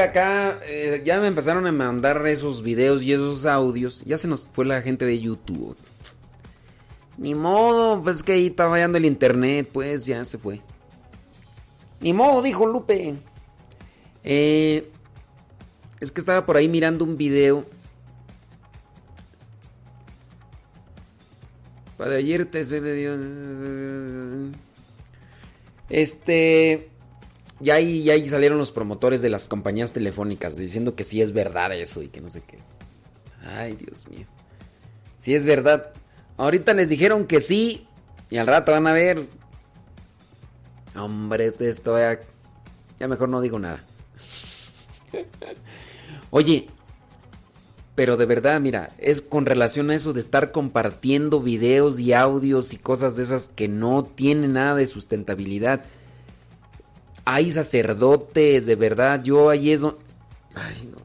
acá eh, ya me empezaron a mandar esos videos y esos audios. Ya se nos fue la gente de YouTube. Ni modo, pues es que ahí está fallando el internet, pues ya se fue. Ni modo, dijo Lupe. Eh, es que estaba por ahí mirando un video. Para ayer te. Este. Y ahí, ahí salieron los promotores de las compañías telefónicas diciendo que sí es verdad eso y que no sé qué. Ay, Dios mío. Si es verdad. Ahorita les dijeron que sí y al rato van a ver. Hombre, esto ya, ya mejor no digo nada. Oye, pero de verdad, mira, es con relación a eso de estar compartiendo videos y audios y cosas de esas que no tienen nada de sustentabilidad hay sacerdotes, de verdad, yo ahí es donde... Ay, no.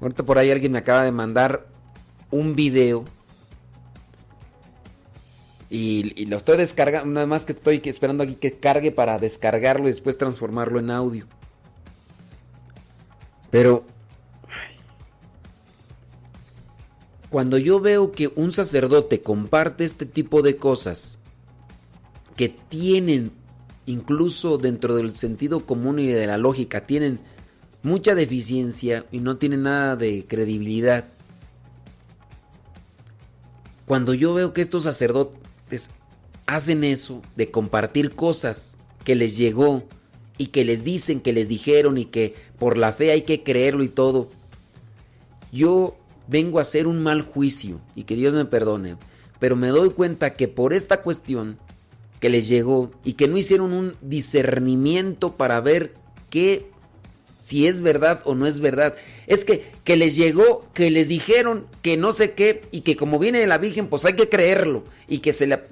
Ahorita por ahí alguien me acaba de mandar un video. Y, lo estoy descargando, nada más que estoy esperando aquí que cargue para descargarlo y después transformarlo en audio. Pero... Cuando yo veo que un sacerdote comparte este tipo de cosas que tienen incluso dentro del sentido común y de la lógica, tienen mucha deficiencia y no tienen nada de credibilidad. Cuando yo veo que estos sacerdotes hacen eso, de compartir cosas que les llegó y que les dicen, que les dijeron y que por la fe hay que creerlo y todo, yo vengo a hacer un mal juicio y que Dios me perdone, pero me doy cuenta que por esta cuestión que les llegó y que no hicieron un discernimiento para ver qué si es verdad o no es verdad. Es que, que les llegó, que les dijeron que no sé qué y que como viene de la Virgen, pues hay que creerlo. Y que se la...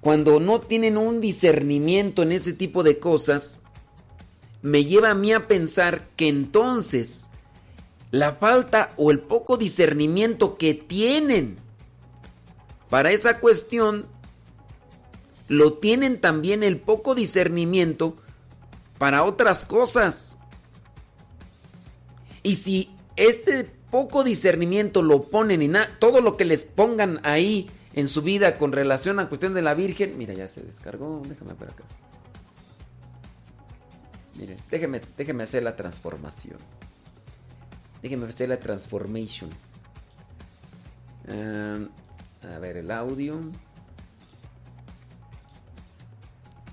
Cuando no tienen un discernimiento en ese tipo de cosas, me lleva a mí a pensar que entonces la falta o el poco discernimiento que tienen para esa cuestión lo tienen también el poco discernimiento para otras cosas. Y si este poco discernimiento lo ponen en todo lo que les pongan ahí en su vida con relación a cuestión de la Virgen, mira, ya se descargó, déjame por acá. Miren, déjeme, déjeme hacer la transformación. Déjeme hacer la transformation. Ah, a ver, el audio.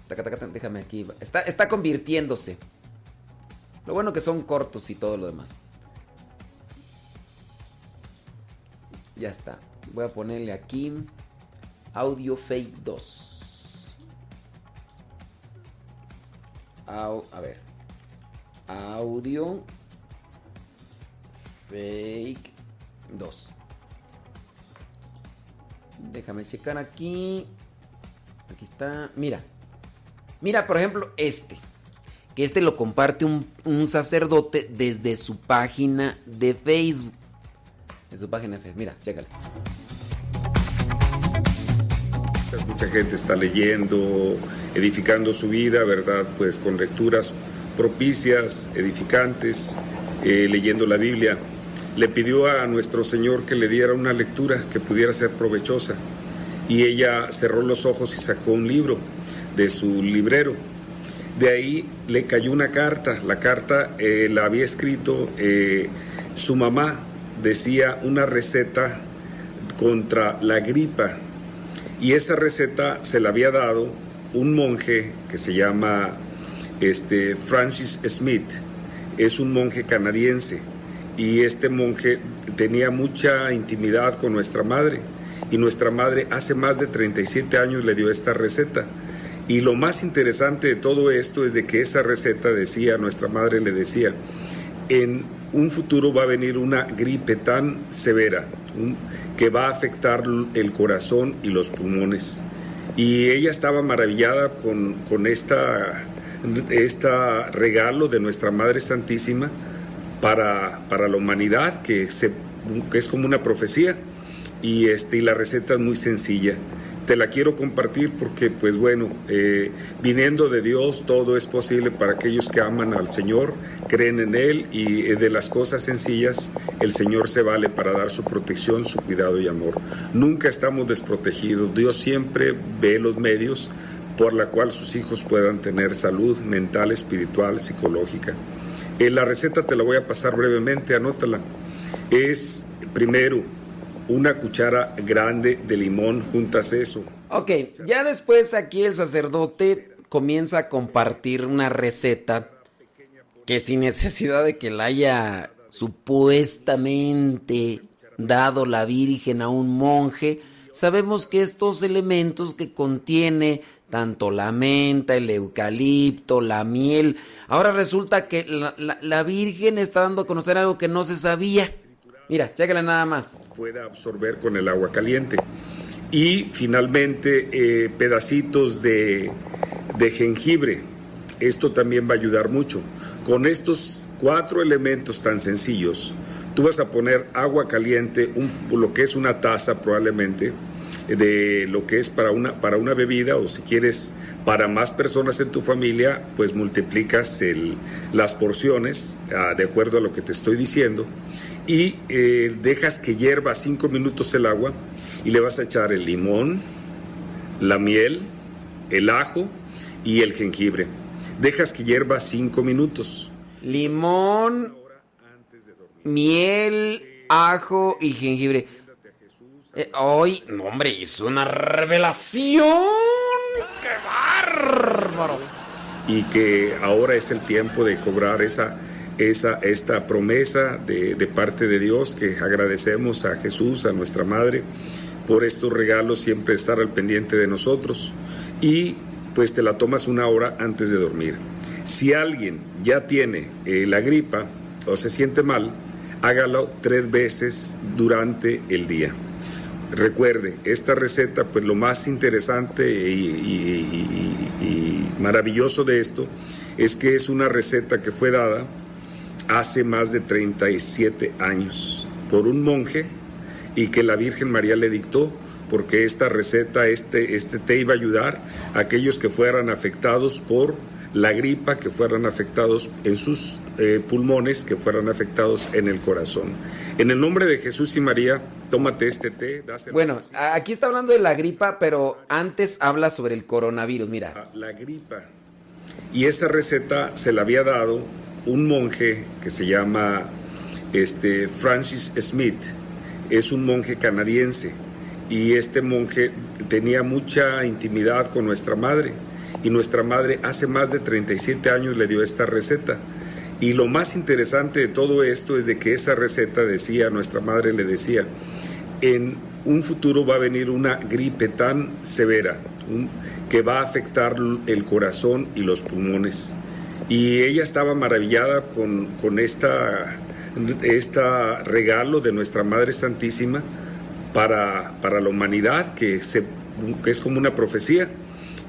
Déjame aquí. Está, está convirtiéndose. Lo bueno que son cortos y todo lo demás. Ya está. Voy a ponerle aquí Audio Fake 2. a ver. Audio Fake 2. Déjame checar aquí. Aquí está. Mira. Mira, por ejemplo, este. Que este lo comparte un, sacerdote desde su página de Facebook. De su página de Facebook. Mira, chécale. Mucha gente está leyendo, edificando su vida, ¿verdad? Pues con lecturas propicias, edificantes, eh, leyendo la Biblia. Le pidió a nuestro Señor que le diera una lectura que pudiera ser provechosa. Y ella cerró los ojos y sacó un libro de su librero De ahí le cayó una carta. La carta eh, la había escrito eh, su mamá. Decía una receta contra la gripa. Y esa receta se la había dado un monje que se llama este, Francis Smith. Es un monje canadiense. Y este monje tenía mucha intimidad con nuestra madre. Y nuestra madre hace más de 37 años le dio esta receta. Y lo más interesante de todo esto es de que esa receta decía, nuestra madre le decía, en un futuro va a venir una gripe tan severa que va a afectar el corazón y los pulmones. Y ella estaba maravillada con, con esta, esta regalo de nuestra Madre Santísima para, para la humanidad, que, se, que es como una profecía. Y, este, y la receta es muy sencilla te la quiero compartir porque, pues bueno, eh, viniendo de Dios todo es posible para aquellos que aman al Señor, creen en Él y eh, de las cosas sencillas el Señor se vale para dar su protección, su cuidado y amor. Nunca estamos desprotegidos, Dios siempre ve los medios por la cual sus hijos puedan tener salud mental, espiritual, psicológica. Eh, la receta te la voy a pasar brevemente, anótala. Es primero una cuchara grande de limón, juntas eso. Ok, ya después aquí el sacerdote comienza a compartir una receta que sin necesidad de que la haya supuestamente dado la Virgen a un monje, sabemos que estos elementos que contiene tanto la menta, el eucalipto, la miel, ahora resulta que la, Virgen está dando a conocer algo que no se sabía. Mira, chécale nada más. Pueda absorber con el agua caliente. Y finalmente, eh, pedacitos de, de jengibre. Esto también va a ayudar mucho. Con estos cuatro elementos tan sencillos, tú vas a poner agua caliente, un, lo que es una taza probablemente, de lo que es para una, para una bebida o si quieres para más personas en tu familia, pues multiplicas el, las porciones ah, de acuerdo a lo que te estoy diciendo y eh, dejas que hierva cinco minutos el agua y le vas a echar el limón, la miel, el ajo y el jengibre. Dejas que hierva cinco minutos. Limón, miel, ajo y jengibre. Eh, hoy, no, hombre, es una revelación. ¡Qué bárbaro! Y que ahora es el tiempo de cobrar esa esa, esta promesa de, parte de Dios que agradecemos a Jesús, a nuestra Madre, por estos regalos, siempre estar al pendiente de nosotros y pues te la tomas una hora antes de dormir. Si alguien ya tiene eh, la gripa o se siente mal, hágalo tres veces durante el día. Recuerde, esta receta, pues lo más interesante y maravilloso de esto es que es una receta que fue dada hace más de 37 años por un monje y que la Virgen María le dictó porque esta receta, este, este té iba a ayudar a aquellos que fueran afectados por la gripa, que fueran afectados en sus eh, pulmones, que fueran afectados en el corazón. En el nombre de Jesús y María, tómate este té. Bueno, aquí está hablando de la gripa, pero antes habla sobre el coronavirus, mira. Ah, la gripa. Y esa receta se la había dado un monje que se llama este, Francis Smith, es un monje canadiense y este monje tenía mucha intimidad con nuestra madre y nuestra madre hace más de 37 años le dio esta receta. Y lo más interesante de todo esto es de que esa receta decía, nuestra madre le decía, en un futuro va a venir una gripe tan severa que va a afectar el corazón y los pulmones. Y ella estaba maravillada con, con esta, esta regalo de nuestra Madre Santísima para, para la humanidad, que, se, que es como una profecía.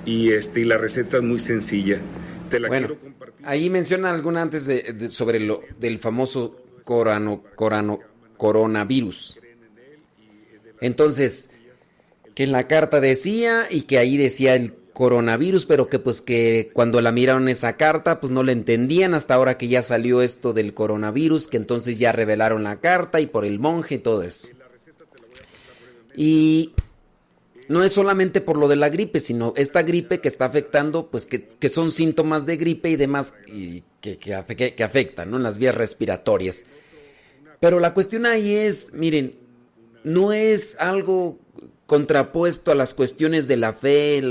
Y, este, y la receta es muy sencilla. Te la quiero compartir. Ahí menciona alguna antes de, sobre lo del famoso corano, corano, coronavirus. Entonces, que en la carta decía y que ahí decía el coronavirus, pero que pues que cuando la miraron esa carta pues no le entendían hasta ahora que ya salió esto del coronavirus, que entonces ya revelaron la carta y por el monje y todo eso. Y no es solamente por lo de la gripe, sino esta gripe que está afectando, pues que, son síntomas de gripe y demás y que, que, afectan ¿no? en las vías respiratorias. Pero la cuestión ahí es, miren, no es algo contrapuesto a las cuestiones de la fe,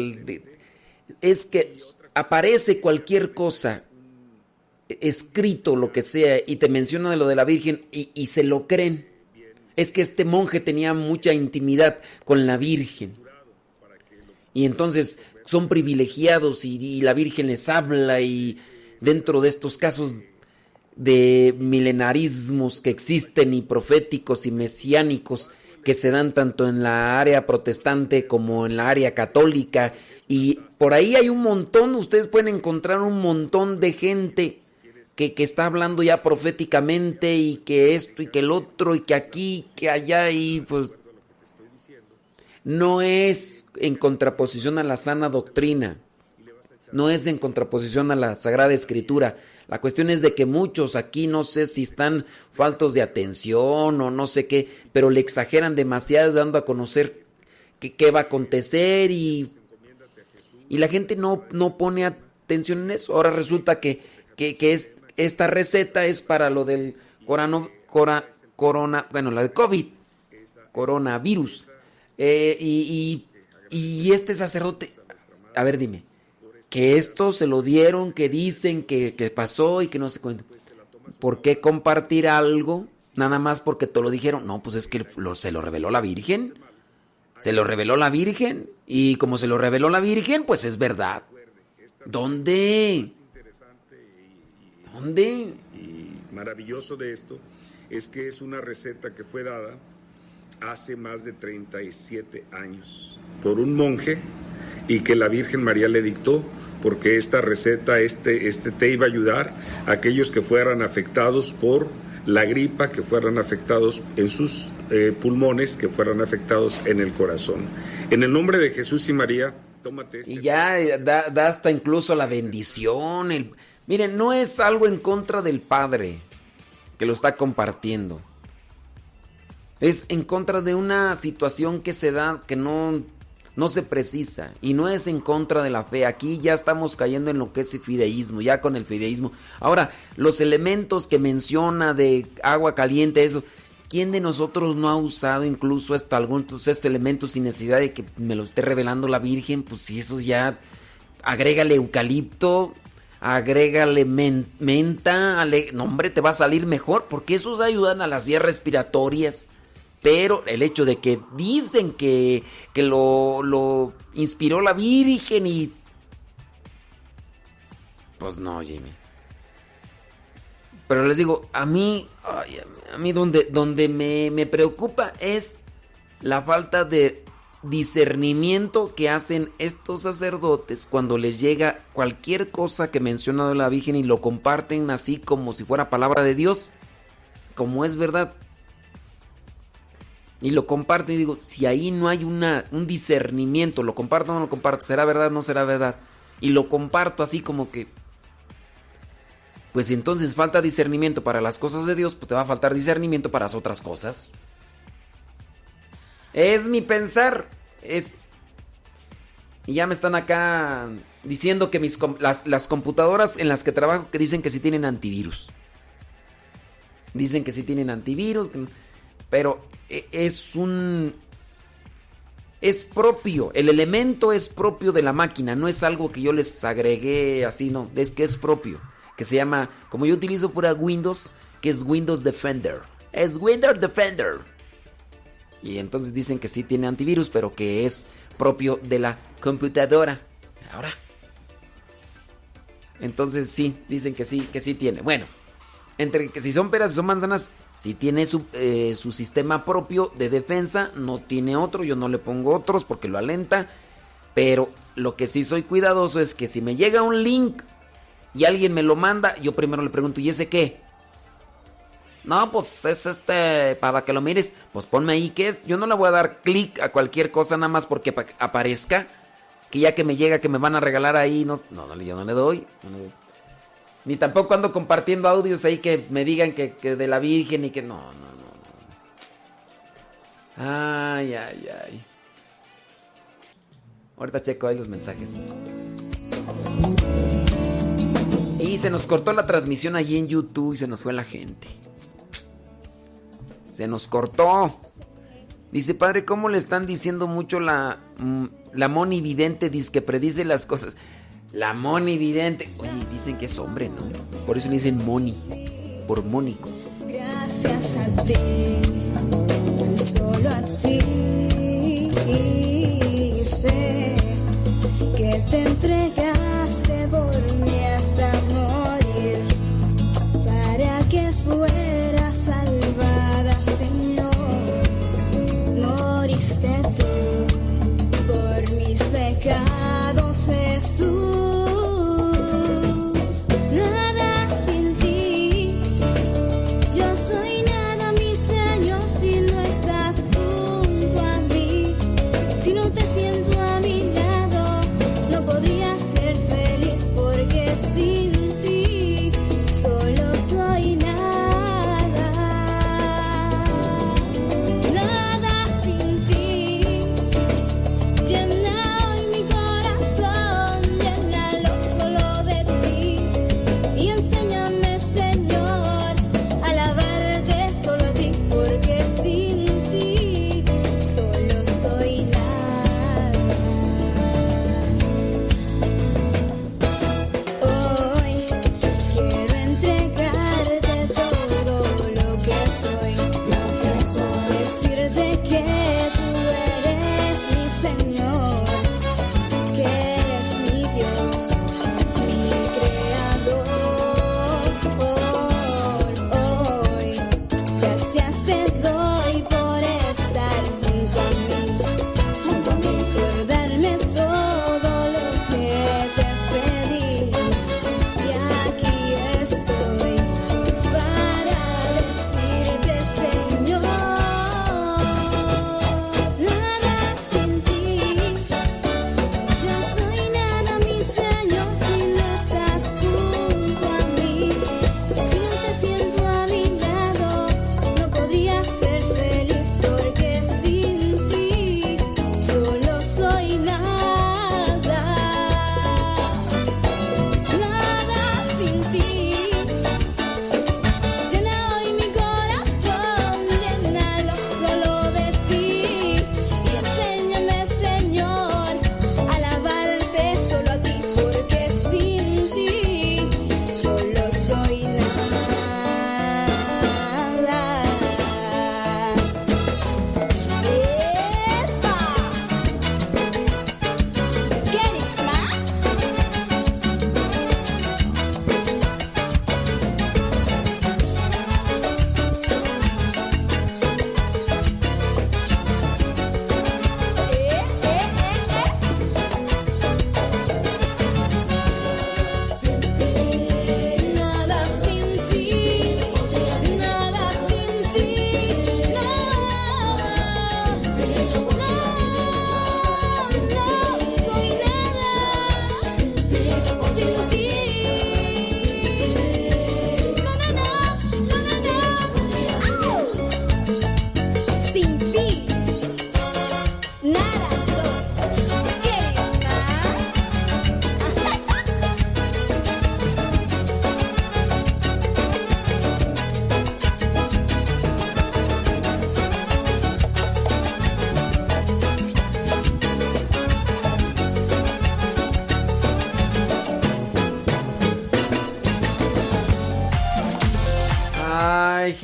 es que aparece cualquier cosa escrito, lo que sea, y te menciona lo de la Virgen y, y se lo creen. Es que este monje tenía mucha intimidad con la Virgen y entonces son privilegiados y, la Virgen les habla y dentro de estos casos de milenarismos que existen y proféticos y mesiánicos que se dan tanto en la área protestante como en la área católica y por ahí hay un montón, ustedes pueden encontrar un montón de gente que, que, está hablando ya proféticamente y que esto y que el otro y que aquí, que allá y pues no es en contraposición a la sana doctrina, no es en contraposición a la Sagrada Escritura. La cuestión es de que muchos aquí no sé si están faltos de atención o no sé qué, pero le exageran demasiado dando a conocer qué va a acontecer y, y la gente no, no pone atención en eso. Ahora resulta que, que, es, esta receta es para lo del corona, corona, bueno, la de COVID, coronavirus. Eh, y, y, este sacerdote, a ver, dime, que esto se lo dieron, que dicen que, pasó y que no se cuenta. ¿Por qué compartir algo nada más porque te lo dijeron? No, pues es que se lo reveló la Virgen. Se lo reveló la Virgen. Y como se lo reveló la Virgen, pues es verdad. ¿Dónde? ¿Dónde? Y maravilloso de esto es que es una receta que fue dada hace más de 37 años por un monje y que la Virgen María le dictó porque esta receta, este, este té iba a ayudar a aquellos que fueran afectados por la gripa, que fueran afectados en sus eh, pulmones, que fueran afectados en el corazón. En el nombre de Jesús y María, tómate este Y ya eh, da, hasta incluso la bendición. El... Miren, no es algo en contra del Padre que lo está compartiendo. Es en contra de una situación que se da que no, no se precisa y no es en contra de la fe. Aquí ya estamos cayendo en lo que es el fideísmo, ya con el fideísmo. Ahora, los elementos que menciona de agua caliente, eso, ¿quién de nosotros no ha usado incluso esto, algunos estos elementos sin necesidad de que me lo esté revelando la Virgen? Pues si eso ya, agrégale eucalipto, agrégale menta, no hombre, te va a salir mejor, porque esos ayudan a las vías respiratorias. Pero el hecho de que dicen que, que lo, lo inspiró la Virgen y... Pues no, Jimmy. Pero les digo, a mí, a mí donde, donde me, me preocupa es la falta de discernimiento que hacen estos sacerdotes cuando les llega cualquier cosa que menciona la Virgen y lo comparten así como si fuera palabra de Dios, como es verdad y lo comparto y digo, si ahí no hay una, un discernimiento, lo comparto o no lo comparto, será verdad o no será verdad, y lo comparto así como que, pues si entonces falta discernimiento para las cosas de Dios, pues te va a faltar discernimiento para las otras cosas. Es mi pensar, es... Y ya me están acá diciendo que mis, las, las computadoras en las que trabajo que dicen que sí tienen antivirus. Dicen que sí tienen antivirus. Pero e, es un... Es propio, el elemento es propio de la máquina, no es algo que yo les agregué así, no, es que es propio, que se llama, como yo utilizo pura Windows, que es Windows Defender. Es Windows Defender. Y entonces dicen que sí tiene antivirus, pero que es propio de la computadora. Ahora. Entonces sí, dicen que sí, que sí tiene. Bueno, entre que si son peras y son manzanas, si tiene su, eh, su, sistema propio de defensa, no tiene otro, yo no le pongo otros porque lo alenta, pero lo que sí soy cuidadoso es que si me llega un link y alguien me lo manda, yo primero le pregunto, ¿y ese qué? No, pues es este, para que lo mires, pues ponme ahí que es, yo no le voy a dar clic a cualquier cosa nada más porque aparezca, que ya que me llega que me van a regalar ahí, no, no, no yo no le doy. No le doy. Ni tampoco ando compartiendo audios ahí que me digan que, de la Virgen y que no, no, no. Ay, ay, ay. Ahorita checo ahí los mensajes. Y se nos cortó la transmisión allí en YouTube y se nos fue la gente. Se nos cortó. Dice, padre, ¿cómo le están diciendo mucho la, mm, la Moni Vidente? Dice que predice las cosas. La Moni Vidente. Oye, dicen que es hombre, ¿no? Por eso le dicen Moni. Por Mónico. Gracias a ti, solo a ti. Sé que te entregaste por mí hasta morir para que fuera salvada, Señor. Moriste tú por mis pecados,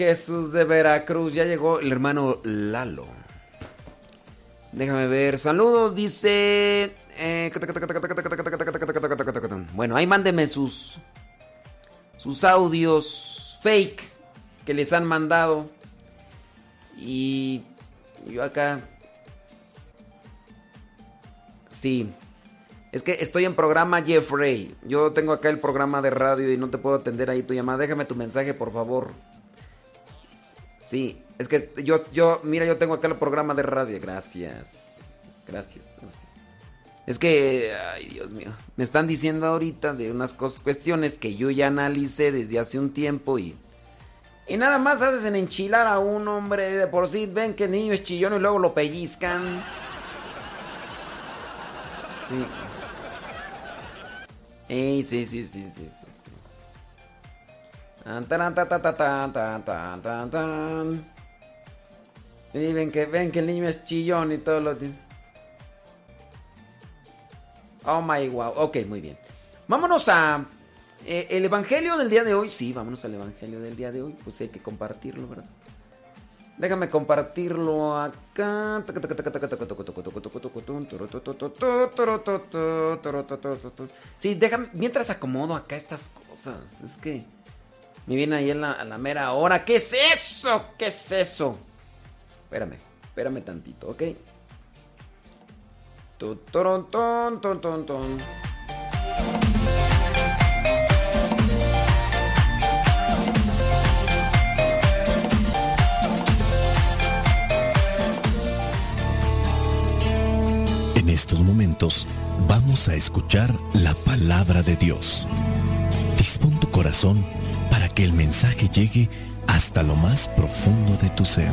Jesús de Veracruz. Ya llegó el hermano Lalo. Déjame ver. Saludos, dice. eh, Bueno, ahí mándenme sus. Sus audios fake que les han mandado. Y. Yo acá. Sí. Es que estoy en programa Jeffrey. Yo tengo acá el programa de radio y no te puedo atender ahí tu llamada. Déjame tu mensaje, por favor. Sí, es que yo, yo, mira, yo tengo acá el programa de radio. Gracias. Gracias, gracias. Es que, ay, Dios mío. Me están diciendo ahorita de unas cuestiones que yo ya analicé desde hace un tiempo y. Y nada más hacen enchilar a un hombre de por sí. Ven que el niño es chillón y luego lo pellizcan. Sí. Sí, sí, sí, sí, sí, Y ven que, ven que el niño es chillón y todo lo tiene. Oh my wow. Ok, muy bien. Vámonos a eh, el evangelio del día de hoy. Sí, vámonos al evangelio del día de hoy. Pues hay que compartirlo, ¿verdad? Déjame compartirlo acá. Sí, déjame. Mientras acomodo acá estas cosas. Es que me viene ahí en la, a la mera hora. ¿Qué es eso? ¿Qué es eso? Espérame, espérame tantito, ¿ok? Tu, ton, ton, ton, ton. En estos momentos vamos a escuchar la palabra de Dios. Dispón tu corazón que el mensaje llegue hasta lo más profundo de tu ser.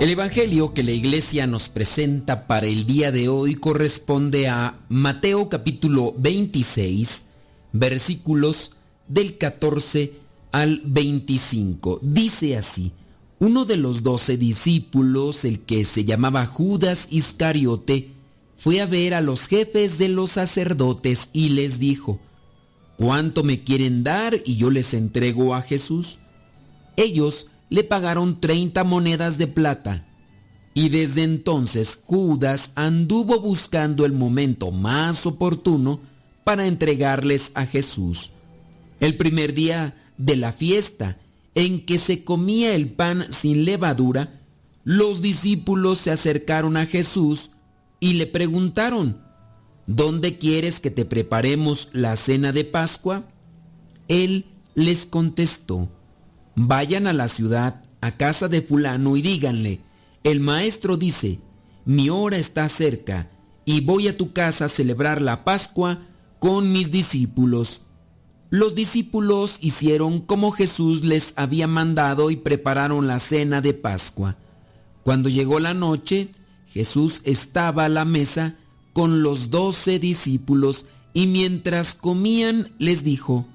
El Evangelio que la iglesia nos presenta para el día de hoy corresponde a Mateo capítulo 26, versículos del 14 al 25. Dice así, uno de los doce discípulos, el que se llamaba Judas Iscariote, fue a ver a los jefes de los sacerdotes y les dijo, ¿cuánto me quieren dar y yo les entrego a Jesús? Ellos le pagaron 30 monedas de plata. Y desde entonces Judas anduvo buscando el momento más oportuno para entregarles a Jesús. El primer día de la fiesta, en que se comía el pan sin levadura, los discípulos se acercaron a Jesús y le preguntaron, ¿Dónde quieres que te preparemos la cena de Pascua? Él les contestó, Vayan a la ciudad, a casa de fulano, y díganle, el maestro dice, mi hora está cerca, y voy a tu casa a celebrar la Pascua con mis discípulos. Los discípulos hicieron como Jesús les había mandado y prepararon la cena de Pascua. Cuando llegó la noche, Jesús estaba a la mesa con los doce discípulos y mientras comían les dijo,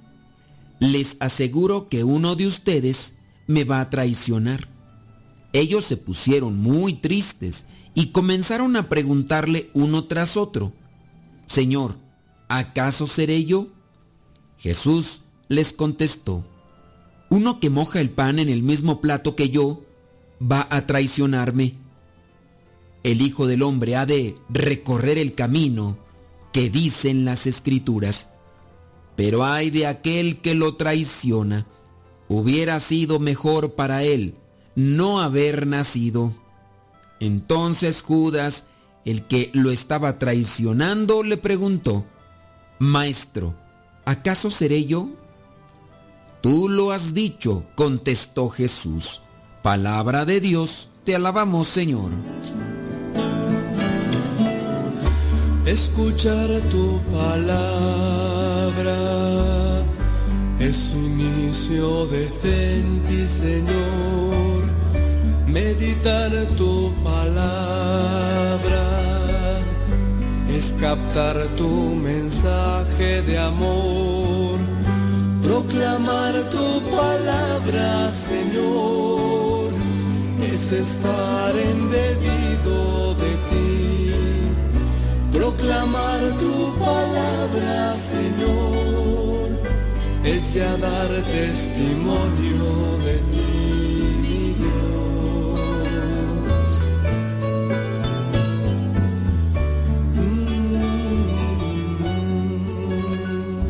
les aseguro que uno de ustedes me va a traicionar. Ellos se pusieron muy tristes y comenzaron a preguntarle uno tras otro, Señor, ¿acaso seré yo? Jesús les contestó, uno que moja el pan en el mismo plato que yo va a traicionarme. El Hijo del Hombre ha de recorrer el camino que dicen las Escrituras pero ay de aquel que lo traiciona. Hubiera sido mejor para él no haber nacido. Entonces Judas, el que lo estaba traicionando, le preguntó, Maestro, ¿acaso seré yo? Tú lo has dicho, contestó Jesús. Palabra de Dios, te alabamos Señor. Escuchar tu palabra es inicio de fe Señor. Meditar tu palabra es captar tu mensaje de amor. Proclamar tu palabra, Señor, es estar en debido de ti proclamar tu palabra, Señor, es ya dar testimonio de ti,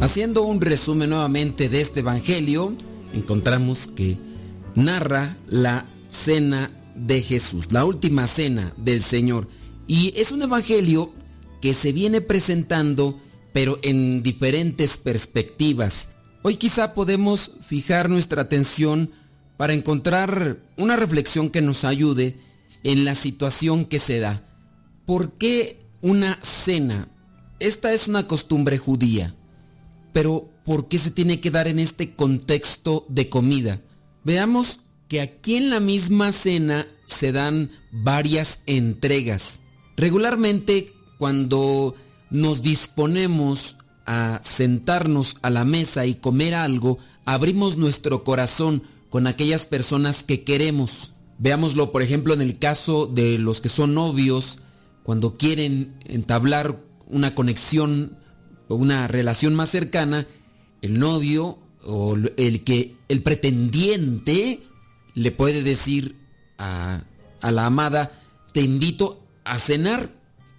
Haciendo un resumen nuevamente de este Evangelio, encontramos que narra la cena de Jesús, la última cena del Señor. Y es un Evangelio que se viene presentando, pero en diferentes perspectivas. Hoy quizá podemos fijar nuestra atención para encontrar una reflexión que nos ayude en la situación que se da. ¿Por qué una cena? Esta es una costumbre judía. Pero ¿por qué se tiene que dar en este contexto de comida? Veamos que aquí en la misma cena se dan varias entregas. Regularmente cuando nos disponemos a sentarnos a la mesa y comer algo, abrimos nuestro corazón con aquellas personas que queremos. Veámoslo, por ejemplo, en el caso de los que son novios, cuando quieren entablar una conexión una relación más cercana, el novio o el que el pretendiente le puede decir a, a la amada, te invito a cenar.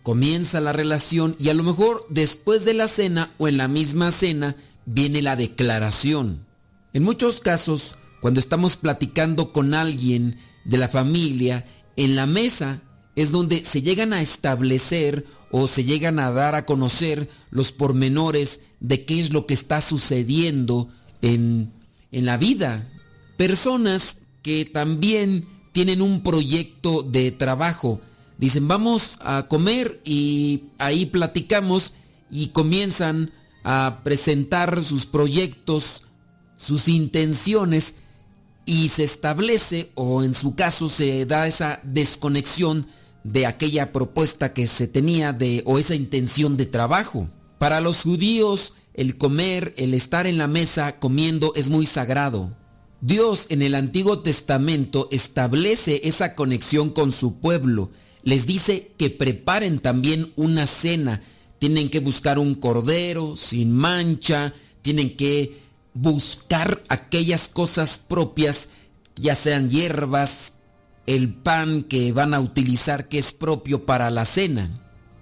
Comienza la relación y a lo mejor después de la cena o en la misma cena viene la declaración. En muchos casos, cuando estamos platicando con alguien de la familia, en la mesa es donde se llegan a establecer o se llegan a dar a conocer los pormenores de qué es lo que está sucediendo en, en la vida. Personas que también tienen un proyecto de trabajo. Dicen, vamos a comer y ahí platicamos y comienzan a presentar sus proyectos, sus intenciones y se establece o en su caso se da esa desconexión de aquella propuesta que se tenía de o esa intención de trabajo. Para los judíos el comer, el estar en la mesa comiendo es muy sagrado. Dios en el Antiguo Testamento establece esa conexión con su pueblo. Les dice que preparen también una cena. Tienen que buscar un cordero sin mancha, tienen que buscar aquellas cosas propias, ya sean hierbas, el pan que van a utilizar que es propio para la cena.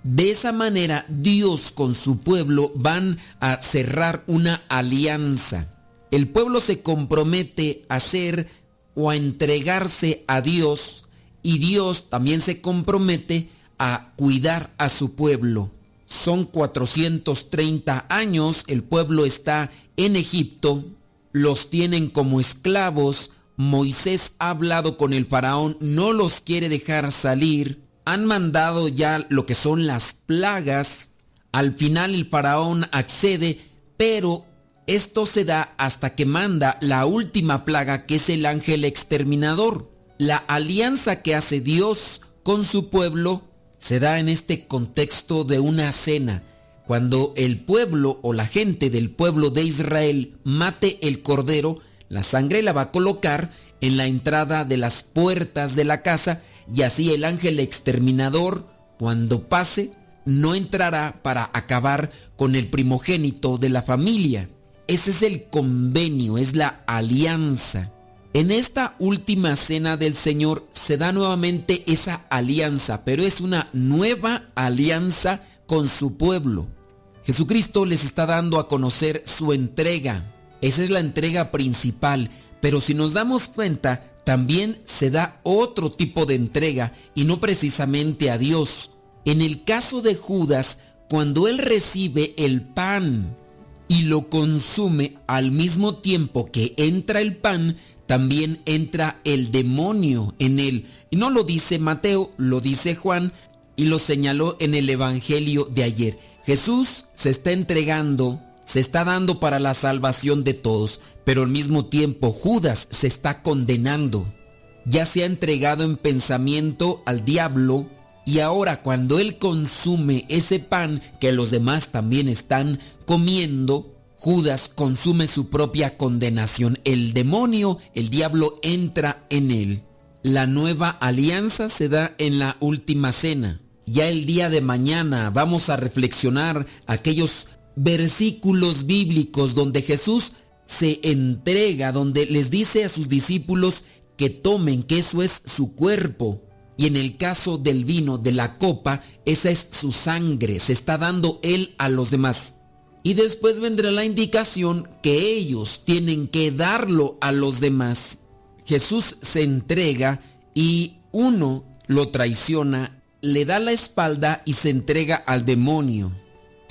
De esa manera Dios con su pueblo van a cerrar una alianza. El pueblo se compromete a hacer o a entregarse a Dios y Dios también se compromete a cuidar a su pueblo. Son 430 años, el pueblo está en Egipto, los tienen como esclavos, Moisés ha hablado con el faraón, no los quiere dejar salir, han mandado ya lo que son las plagas, al final el faraón accede, pero esto se da hasta que manda la última plaga que es el ángel exterminador. La alianza que hace Dios con su pueblo se da en este contexto de una cena, cuando el pueblo o la gente del pueblo de Israel mate el cordero, la sangre la va a colocar en la entrada de las puertas de la casa y así el ángel exterminador, cuando pase, no entrará para acabar con el primogénito de la familia. Ese es el convenio, es la alianza. En esta última cena del Señor se da nuevamente esa alianza, pero es una nueva alianza con su pueblo. Jesucristo les está dando a conocer su entrega. Esa es la entrega principal, pero si nos damos cuenta, también se da otro tipo de entrega y no precisamente a Dios. En el caso de Judas, cuando él recibe el pan y lo consume al mismo tiempo que entra el pan, también entra el demonio en él. Y no lo dice Mateo, lo dice Juan y lo señaló en el Evangelio de ayer. Jesús se está entregando, se está dando para la salvación de todos, pero al mismo tiempo Judas se está condenando. Ya se ha entregado en pensamiento al diablo y ahora cuando él consume ese pan que los demás también están comiendo, Judas consume su propia condenación. El demonio, el diablo entra en él. La nueva alianza se da en la última cena. Ya el día de mañana vamos a reflexionar aquellos versículos bíblicos donde Jesús se entrega, donde les dice a sus discípulos que tomen, que eso es su cuerpo. Y en el caso del vino, de la copa, esa es su sangre, se está dando él a los demás. Y después vendrá la indicación que ellos tienen que darlo a los demás. Jesús se entrega y uno lo traiciona, le da la espalda y se entrega al demonio.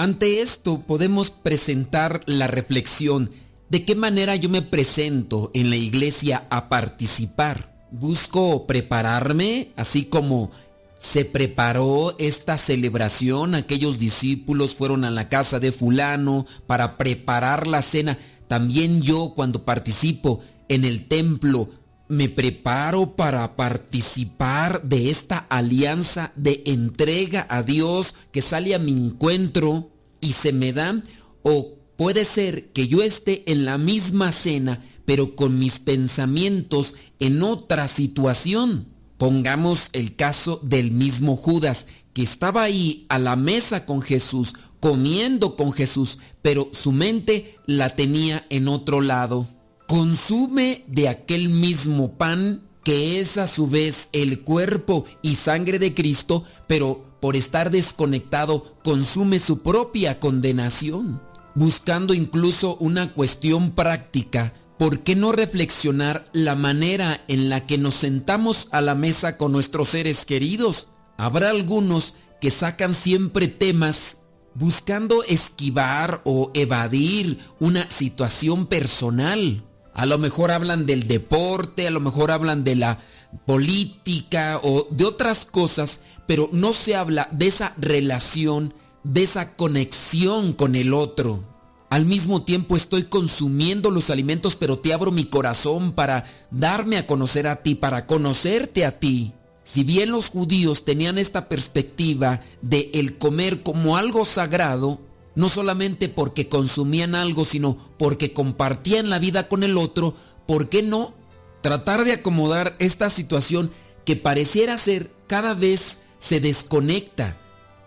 Ante esto podemos presentar la reflexión de qué manera yo me presento en la iglesia a participar. Busco prepararme, así como se preparó esta celebración, aquellos discípulos fueron a la casa de fulano para preparar la cena. También yo cuando participo en el templo me preparo para participar de esta alianza de entrega a Dios que sale a mi encuentro y se me da o puede ser que yo esté en la misma cena pero con mis pensamientos en otra situación. Pongamos el caso del mismo Judas, que estaba ahí a la mesa con Jesús, comiendo con Jesús, pero su mente la tenía en otro lado. Consume de aquel mismo pan que es a su vez el cuerpo y sangre de Cristo, pero por estar desconectado consume su propia condenación, buscando incluso una cuestión práctica ¿por qué no reflexionar la manera en la que nos sentamos a la mesa con nuestros seres queridos? Habrá algunos que sacan siempre temas buscando esquivar o evadir una situación personal. A lo mejor hablan del deporte, a lo mejor hablan de la política o de otras cosas, pero no se habla de esa relación, de esa conexión con el otro. Al mismo tiempo estoy consumiendo los alimentos, pero te abro mi corazón para darme a conocer a ti, para conocerte a ti. Si bien los judíos tenían esta perspectiva de el comer como algo sagrado, no solamente porque consumían algo, sino porque compartían la vida con el otro, ¿por qué no tratar de acomodar esta situación que pareciera ser cada vez se desconecta?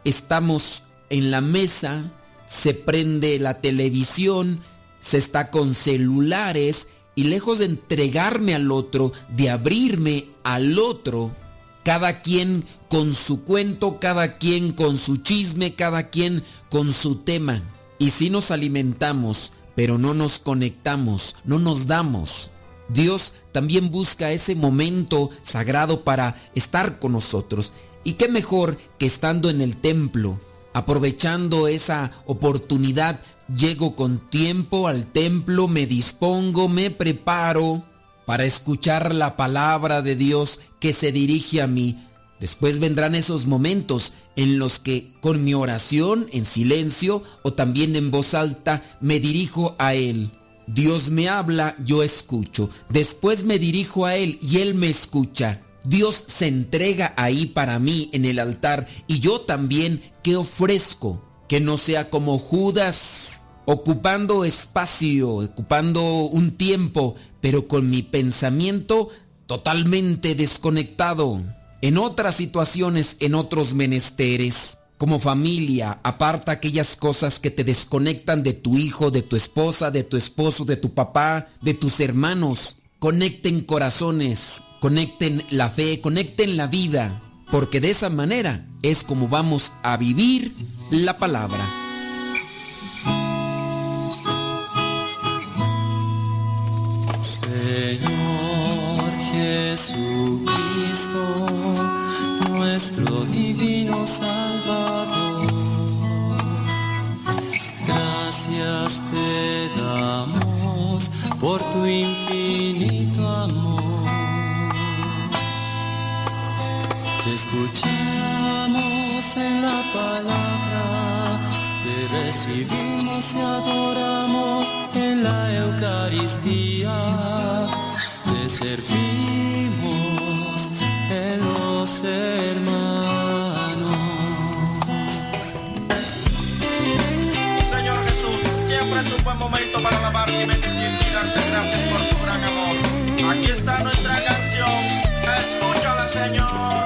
Estamos en la mesa, se prende la televisión, se está con celulares y lejos de entregarme al otro, de abrirme al otro, cada quien con su cuento, cada quien con su chisme, cada quien con su tema. Y si nos alimentamos, pero no nos conectamos, no nos damos. Dios también busca ese momento sagrado para estar con nosotros. Y qué mejor que estando en el templo, aprovechando esa oportunidad, llego con tiempo al templo, me dispongo, me preparo para escuchar la palabra de Dios que se dirige a mí. Después vendrán esos momentos en los que con mi oración en silencio o también en voz alta me dirijo a Él. Dios me habla, yo escucho. Después me dirijo a Él y Él me escucha. Dios se entrega ahí para mí en el altar y yo también, ¿qué ofrezco? Que no sea como Judas, ocupando espacio, ocupando un tiempo, pero con mi pensamiento totalmente desconectado. En otras situaciones, en otros menesteres. Como familia, aparta aquellas cosas que te desconectan de tu hijo, de tu esposa, de tu esposo, de tu papá, de tus hermanos. Conecten corazones, conecten la fe, conecten la vida, porque de esa manera es como vamos a vivir la palabra. Señor Jesucristo, nuestro divino recibimos y adoramos en la Eucaristía, te servimos en los hermanos. Señor Jesús, siempre es un buen momento para alabarte y bendecirte y darte gracias por tu gran amor. Aquí está nuestra canción, escúchala Señor.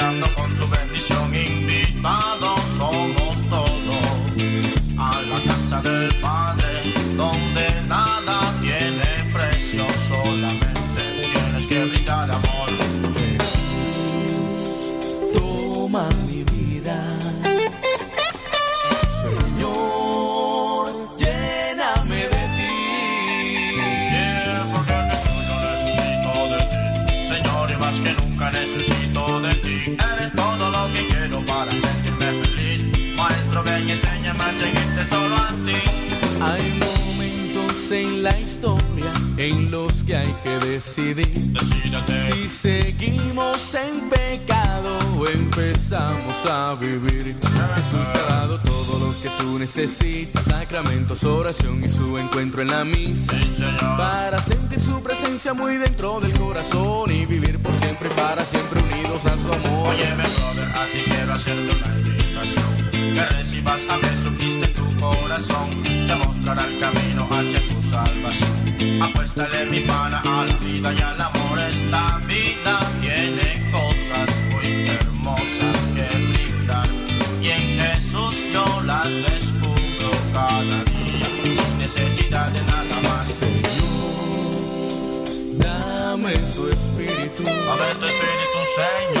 en los que hay que decidir. Si seguimos en pecado o empezamos a vivir. Jesús te ha dado todo lo que tú necesitas, sacramentos, oración y su encuentro en la misa. Sí. Para sentir su presencia muy dentro del corazón y vivir por siempre y para siempre unidos a su amor. Óyeme, brother, a ti quiero hacerte una invitación. Que recibas a Jesucristo en tu corazón. Te mostrará el camino hacia tu salvación. Apuéstale mi pana a la vida y al amor. Esta vida tiene cosas muy hermosas que brindar. Y en Jesús yo las descubro cada día. Sin necesidad de nada más. Señor, dame tu espíritu. Dame tu espíritu, Señor.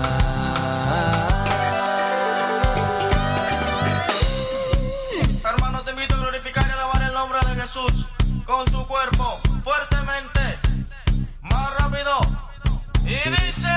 Jesús con tu cuerpo fuertemente. Más rápido. Y dice.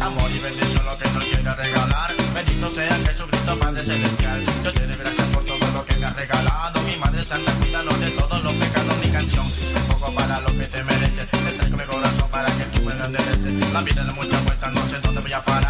Amor y bendición lo que nos quiere regalar. Bendito sea Jesucristo, Padre Celestial. Yo te doy gracias por todo lo que me has regalado. Mi Madre Santa, cuídanos de todos los pecados. Mi canción, un poco para lo que te mereces. Te traigo mi corazón para que tú me lo endereces. La vida da muchas vueltas, no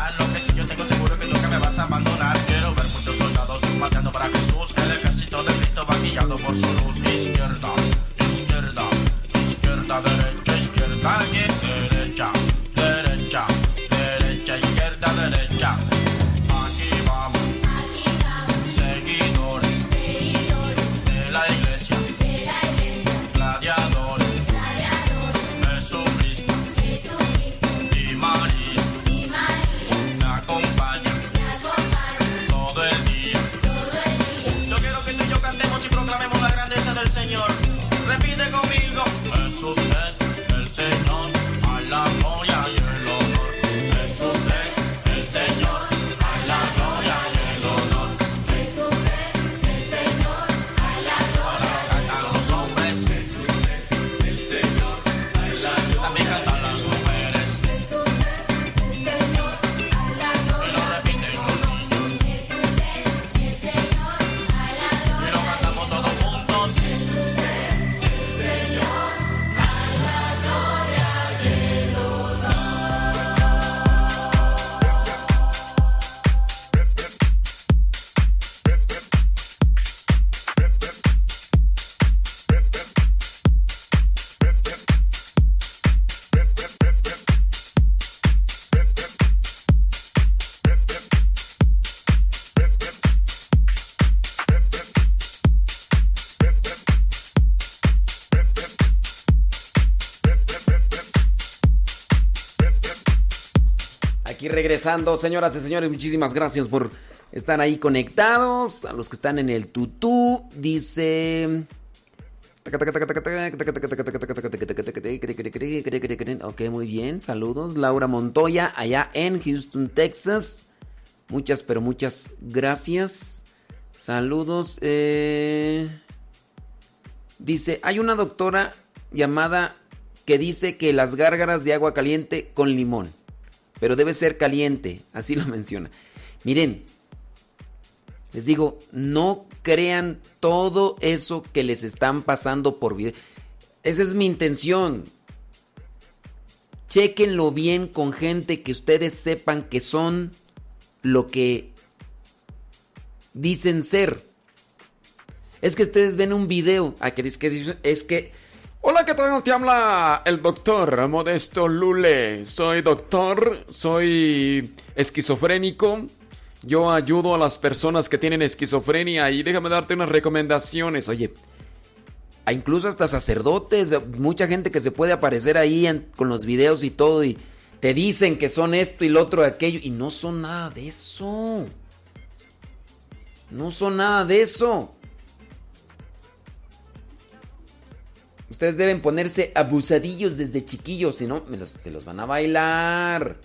regresando, señoras y señores, muchísimas gracias por estar ahí conectados. A los que están en el tutú, dice. Ok, muy bien, saludos. Laura Montoya, allá en Houston, Texas. Muchas, pero muchas gracias. Saludos. eh. Dice, hay una doctora llamada que dice que las gárgaras de agua caliente con limón. Pero debe ser caliente, así lo menciona. Miren, les digo, no crean todo eso que les están pasando por video. Esa es mi intención. Chequenlo bien con gente que ustedes sepan que son lo que dicen ser. Es que ustedes ven un video. ah, que dice- que es que. Hola, ¿qué tal? Te habla el doctor Modesto Lule. Soy doctor, soy esquizofrénico. Yo ayudo a las personas que tienen esquizofrenia y déjame darte unas recomendaciones. Oye, incluso hasta sacerdotes, mucha gente que se puede aparecer ahí con los videos y todo y te dicen que son esto y lo otro de aquello y no son nada de eso. No son nada de eso. Ustedes deben ponerse abusadillos desde chiquillos, si no, se los van a bailar.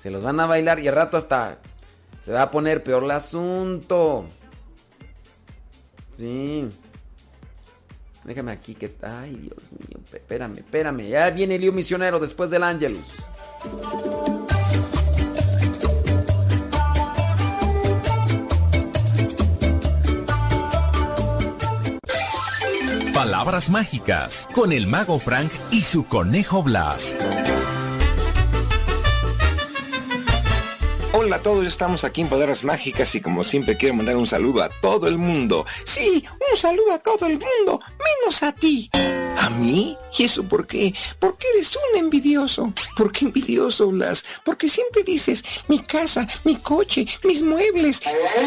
Se los van a bailar y al rato hasta se va a poner peor el asunto. Sí. Déjame aquí que... Ay, Dios mío, espérame, espérame. Ya viene el lío misionero después del Ángelus. Palabras mágicas con el mago Frank y su conejo Blas. Hola a todos, estamos aquí en Palabras Mágicas y como siempre quiero mandar un saludo a todo el mundo. Sí, un saludo a todo el mundo, menos a ti. ¿A mí? ¿Y eso por qué? Porque eres un envidioso. ¿Por qué envidioso, Blas? Porque siempre dices, mi casa, mi coche, mis muebles.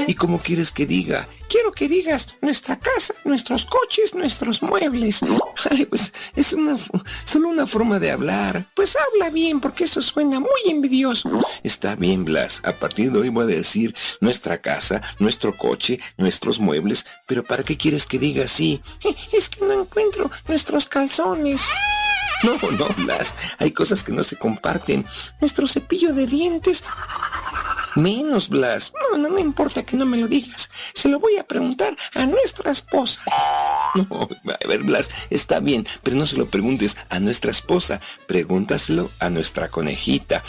¿Y cómo quieres que diga? Quiero que digas nuestra casa, nuestros coches, nuestros muebles. Ay, pues es una, solo una forma de hablar. Pues habla bien porque eso suena muy envidioso. Está bien, Blas. A partir de hoy voy a decir nuestra casa, nuestro coche, nuestros muebles. Pero ¿para qué quieres que diga así? "Eh, Es que no encuentro nuestros calzones. No, no, Blas. Hay cosas que no se comparten. Nuestro cepillo de dientes. Menos, Blas. No, no me importa que no me lo digas. Se lo voy a preguntar a nuestra esposa. No, a ver, Blas, está bien, pero no se lo preguntes a nuestra esposa. Pregúntaselo a nuestra conejita.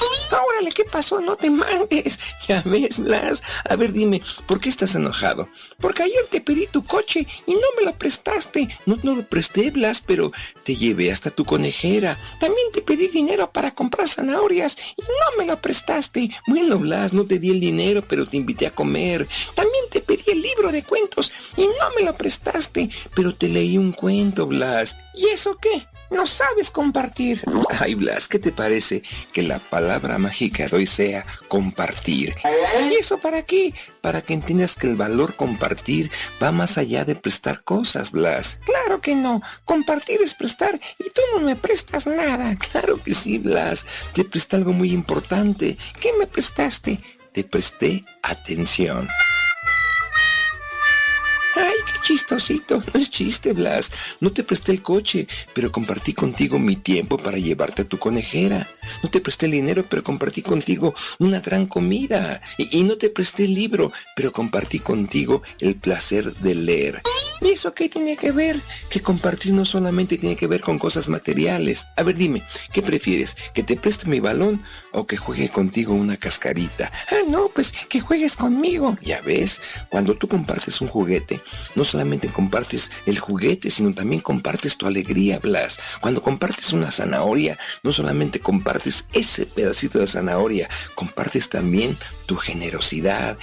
¿Qué pasó? No te mandes. Ya ves, Blas. A ver, dime, ¿por qué estás enojado? Porque ayer te pedí tu coche y no me lo prestaste. No, no lo presté, Blas, pero te llevé hasta tu conejera. También te pedí dinero para comprar zanahorias y no me lo prestaste. Bueno, Blas, no te di el dinero, pero te invité a comer. También te pedí el libro de cuentos y no me lo prestaste, pero te leí un cuento, Blas. ¿Y eso qué? No sabes compartir. Ay, Blas, ¿qué te parece que la palabra mágica de hoy sea compartir? ¿Y eso para qué? Para que entiendas que el valor compartir va más allá de prestar cosas, Blas. Claro que no. Compartir es prestar y tú no me prestas nada. Claro que sí, Blas. Te presté algo muy importante. ¿Qué me prestaste? Te presté atención. Chistosito. No es chiste, Blas. No te presté el coche, pero compartí contigo mi tiempo para llevarte a tu conejera. No te presté el dinero, pero compartí contigo una gran comida. Y, y no te presté el libro, pero compartí contigo el placer de leer. ¿Y eso qué tiene que ver? Que compartir no solamente tiene que ver con cosas materiales. A ver, dime, ¿qué prefieres? ¿Que te preste mi balón o que juegue contigo una cascarita? Ah, no, pues que juegues conmigo. Ya ves, cuando tú compartes un juguete, no solamente compartes el juguete, sino también compartes tu alegría, Blas. Cuando compartes una zanahoria, no solamente compartes ese pedacito de zanahoria, compartes también tu generosidad.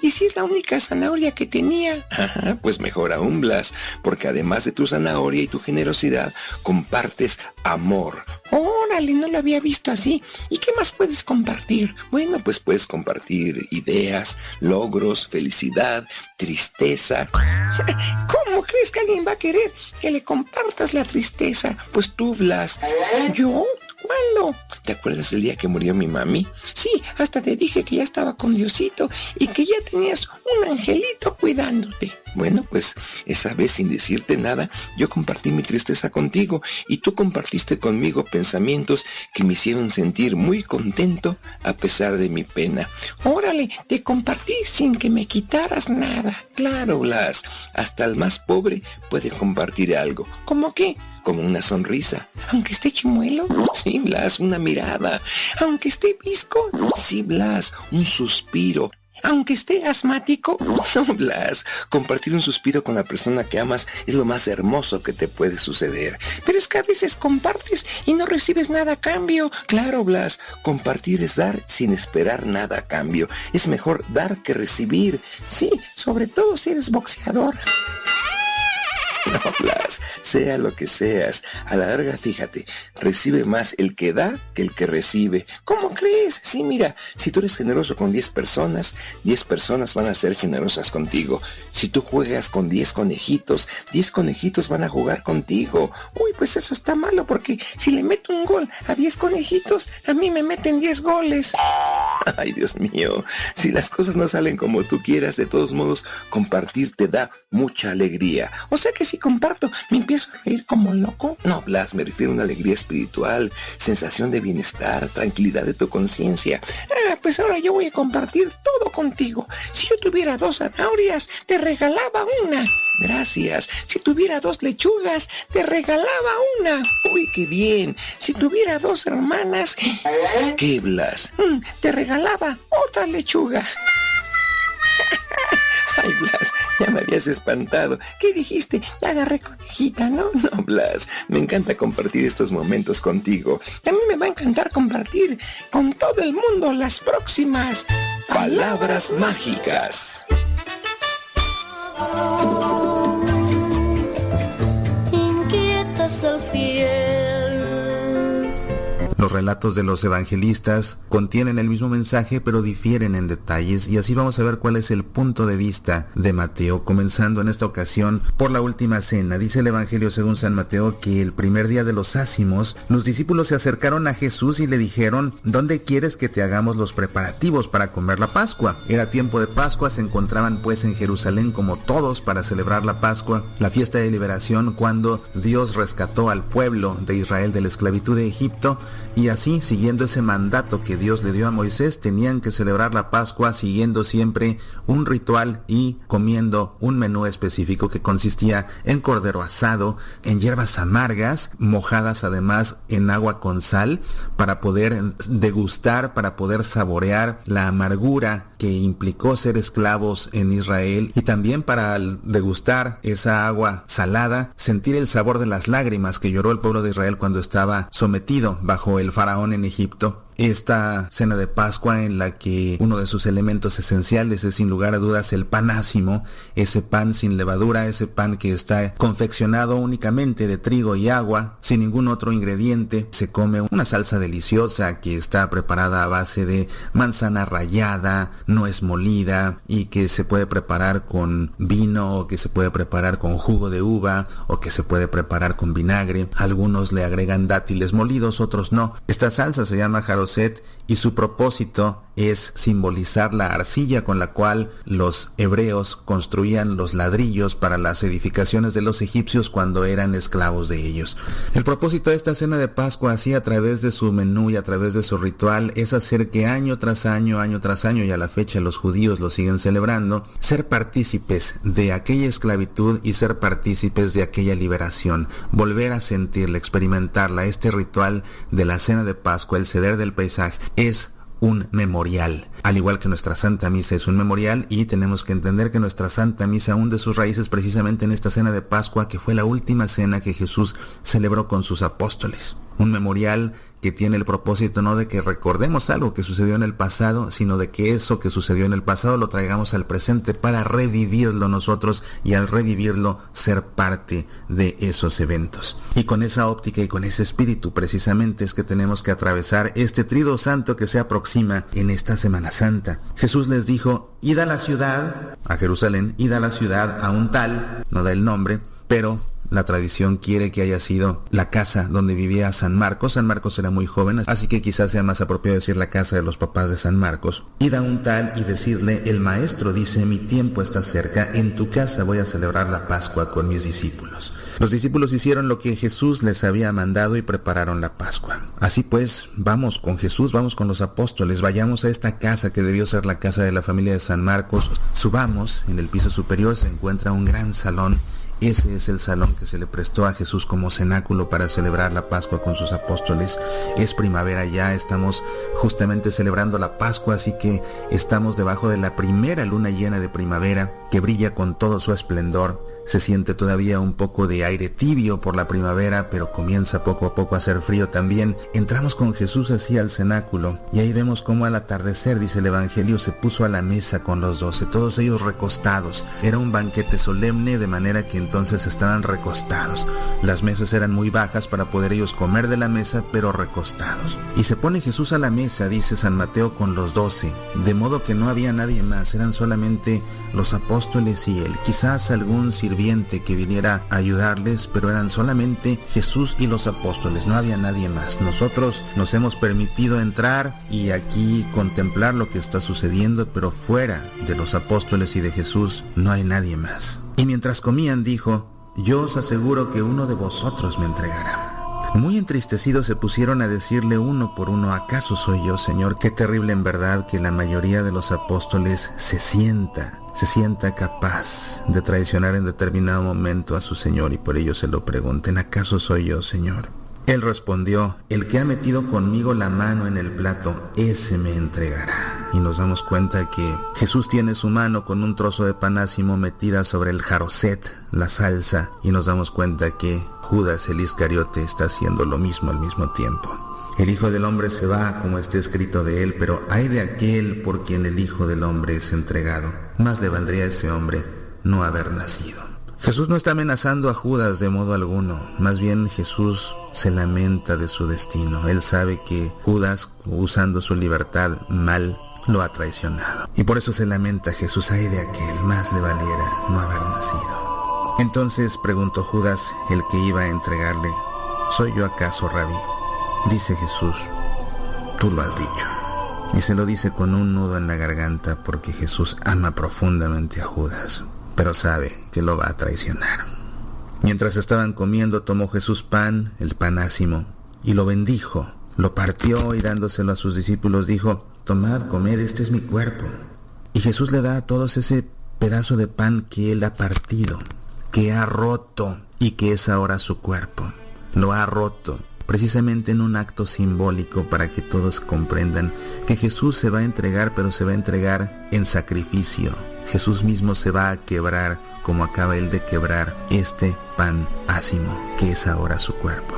¿Y si es la única zanahoria que tenía? Ajá, pues mejor aún, Blas, porque además de tu zanahoria y tu generosidad, compartes amor. Órale, no lo había visto así. ¿Y qué más puedes compartir? Bueno, pues puedes compartir ideas, logros, felicidad, tristeza. ¿Cómo crees que alguien va a querer que le compartas la tristeza? Pues tú, Blas. ¿Yo? ¿Cuándo? ¿Te acuerdas el día que murió mi mami? Sí, hasta te dije que ya estaba con Diosito y que ya tenías un angelito cuidándote. Bueno, pues esa vez sin decirte nada, yo compartí mi tristeza contigo y tú compartiste conmigo pensamientos que me hicieron sentir muy contento a pesar de mi pena. Órale, te compartí sin que me quitaras nada. Claro, Blas, hasta el más pobre puede compartir algo. ¿Cómo qué? Como una sonrisa. Aunque esté chimuelo. Sí, Blas, una mirada. Aunque esté visco. Sí, Blas, un suspiro. Aunque esté asmático, no, Blas, compartir un suspiro con la persona que amas es lo más hermoso que te puede suceder. Pero es que a veces compartes y no recibes nada a cambio. Claro, Blas, compartir es dar sin esperar nada a cambio. Es mejor dar que recibir. Sí, sobre todo si eres boxeador. No, Blas, sea lo que seas, a la larga fíjate, recibe más el que da que el que recibe. ¿Cómo crees? Sí, mira, si tú eres generoso con 10 personas, 10 personas van a ser generosas contigo. Si tú juegas con 10 conejitos, 10 conejitos van a jugar contigo. Uy, pues eso está malo porque si le meto un gol a 10 conejitos, a mí me meten 10 goles. Ay, Dios mío, si las cosas no salen como tú quieras, de todos modos, compartir te da mucha alegría. O sea que si comparto, me empiezo a reír como loco. No, Blas, me refiero a una alegría espiritual, sensación de bienestar, tranquilidad de tu conciencia. Ah, pues ahora yo voy a compartir todo contigo. Si yo tuviera dos zanahorias, te regalaba una. Gracias. Si tuviera dos lechugas, te regalaba una. Uy, qué bien. Si tuviera dos hermanas, ¿qué, Blas? Mm, te regalaba otra lechuga. Ay, Blas, ya me habías espantado. ¿Qué dijiste? Ya agarré conejita, ¿no? No, Blas, me encanta compartir estos momentos contigo. Mí me va a encantar compartir con todo el mundo las próximas palabras mágicas. El fiel. Los relatos de los evangelistas contienen el mismo mensaje pero difieren en detalles y así vamos a ver cuál es el punto de vista de Mateo, comenzando en esta ocasión por la última cena. Dice el Evangelio según San Mateo que el primer día de los ácimos, los discípulos se acercaron a Jesús y le dijeron, ¿dónde quieres que te hagamos los preparativos para comer la Pascua? Era tiempo de Pascua, se encontraban pues en Jerusalén como todos para celebrar la Pascua, la fiesta de liberación cuando Dios rescató al pueblo de Israel de la esclavitud de Egipto y así, siguiendo ese mandato que Dios le dio a Moisés, tenían que celebrar la Pascua siguiendo siempre un ritual y comiendo un menú específico que consistía en cordero asado, en hierbas amargas, mojadas además en agua con sal, para poder degustar, para poder saborear la amargura que implicó ser esclavos en Israel y también para degustar esa agua salada, sentir el sabor de las lágrimas que lloró el pueblo de Israel cuando estaba sometido bajo el faraón en Egipto. Esta cena de Pascua en la que uno de sus elementos esenciales es sin lugar a dudas el panásimo, ese pan sin levadura, ese pan que está confeccionado únicamente de trigo y agua, sin ningún otro ingrediente. Se come una salsa deliciosa que está preparada a base de manzana rallada, nuez molida y que se puede preparar con vino o que se puede preparar con jugo de uva o que se puede preparar con vinagre. Algunos le agregan dátiles molidos, otros no. Esta salsa se llama y su propósito es simbolizar la arcilla con la cual los hebreos construían los ladrillos para las edificaciones de los egipcios cuando eran esclavos de ellos. El propósito de esta cena de Pascua, así a través de su menú y a través de su ritual, es hacer que año tras año, año tras año, y a la fecha los judíos lo siguen celebrando, ser partícipes de aquella esclavitud y ser partícipes de aquella liberación, volver a sentirla, experimentarla. Este ritual de la cena de Pascua, el ceder del paisaje, es un memorial. Al igual que nuestra Santa Misa es un memorial y tenemos que entender que nuestra Santa Misa hunde sus raíces precisamente en esta cena de Pascua que fue la última cena que Jesús celebró con sus apóstoles. Un memorial que tiene el propósito no de que recordemos algo que sucedió en el pasado, sino de que eso que sucedió en el pasado lo traigamos al presente para revivirlo nosotros y al revivirlo ser parte de esos eventos. Y con esa óptica y con ese espíritu precisamente es que tenemos que atravesar este trido santo que se aproxima en esta Semana Santa. Jesús les dijo, id a la ciudad, a Jerusalén, id a la ciudad a un tal, no da el nombre, pero la tradición quiere que haya sido la casa donde vivía San Marcos. San Marcos era muy joven, así que quizás sea más apropiado decir la casa de los papás de San Marcos. Ir a un tal y decirle, el maestro dice, mi tiempo está cerca, en tu casa voy a celebrar la Pascua con mis discípulos. Los discípulos hicieron lo que Jesús les había mandado y prepararon la Pascua. Así pues, vamos con Jesús, vamos con los apóstoles, vayamos a esta casa que debió ser la casa de la familia de San Marcos, subamos, en el piso superior se encuentra un gran salón ese es el salón que se le prestó a Jesús como cenáculo para celebrar la Pascua con sus apóstoles. Es primavera ya, estamos justamente celebrando la Pascua, así que estamos debajo de la primera luna llena de primavera que brilla con todo su esplendor. Se siente todavía un poco de aire tibio por la primavera, pero comienza poco a poco a hacer frío también. Entramos con Jesús así al cenáculo y ahí vemos cómo al atardecer, dice el Evangelio, se puso a la mesa con los doce, todos ellos recostados. Era un banquete solemne de manera que entonces estaban recostados. Las mesas eran muy bajas para poder ellos comer de la mesa, pero recostados. Y se pone Jesús a la mesa, dice San Mateo, con los doce, de modo que no había nadie más, eran solamente los apóstoles y él. Quizás algún que viniera a ayudarles, pero eran solamente Jesús y los apóstoles, no había nadie más. Nosotros nos hemos permitido entrar y aquí contemplar lo que está sucediendo, pero fuera de los apóstoles y de Jesús no hay nadie más. Y mientras comían dijo, yo os aseguro que uno de vosotros me entregará. Muy entristecidos se pusieron a decirle uno por uno, ¿acaso soy yo, Señor? Qué terrible en verdad que la mayoría de los apóstoles se sienta, se sienta capaz de traicionar en determinado momento a su Señor y por ello se lo pregunten, ¿acaso soy yo, Señor? Él respondió, el que ha metido conmigo la mano en el plato, ese me entregará. Y nos damos cuenta que Jesús tiene su mano con un trozo de panásimo metida sobre el jaroset, la salsa, y nos damos cuenta que Judas el Iscariote está haciendo lo mismo al mismo tiempo. El Hijo del Hombre se va, como está escrito de él, pero hay de aquel por quien el Hijo del Hombre es entregado. Más le valdría a ese hombre no haber nacido. Jesús no está amenazando a Judas de modo alguno, más bien Jesús se lamenta de su destino. Él sabe que Judas, usando su libertad mal, lo ha traicionado. Y por eso se lamenta Jesús, ay de aquel, más le valiera no haber nacido. Entonces preguntó Judas, el que iba a entregarle, ¿soy yo acaso, rabí? Dice Jesús, tú lo has dicho. Y se lo dice con un nudo en la garganta porque Jesús ama profundamente a Judas, pero sabe que lo va a traicionar. Mientras estaban comiendo, tomó Jesús pan, el panásimo, y lo bendijo, lo partió y dándoselo a sus discípulos dijo, Tomad, comed, este es mi cuerpo. Y Jesús le da a todos ese pedazo de pan que él ha partido, que ha roto y que es ahora su cuerpo. Lo ha roto precisamente en un acto simbólico para que todos comprendan que Jesús se va a entregar, pero se va a entregar en sacrificio. Jesús mismo se va a quebrar como acaba él de quebrar este pan ácimo, que es ahora su cuerpo.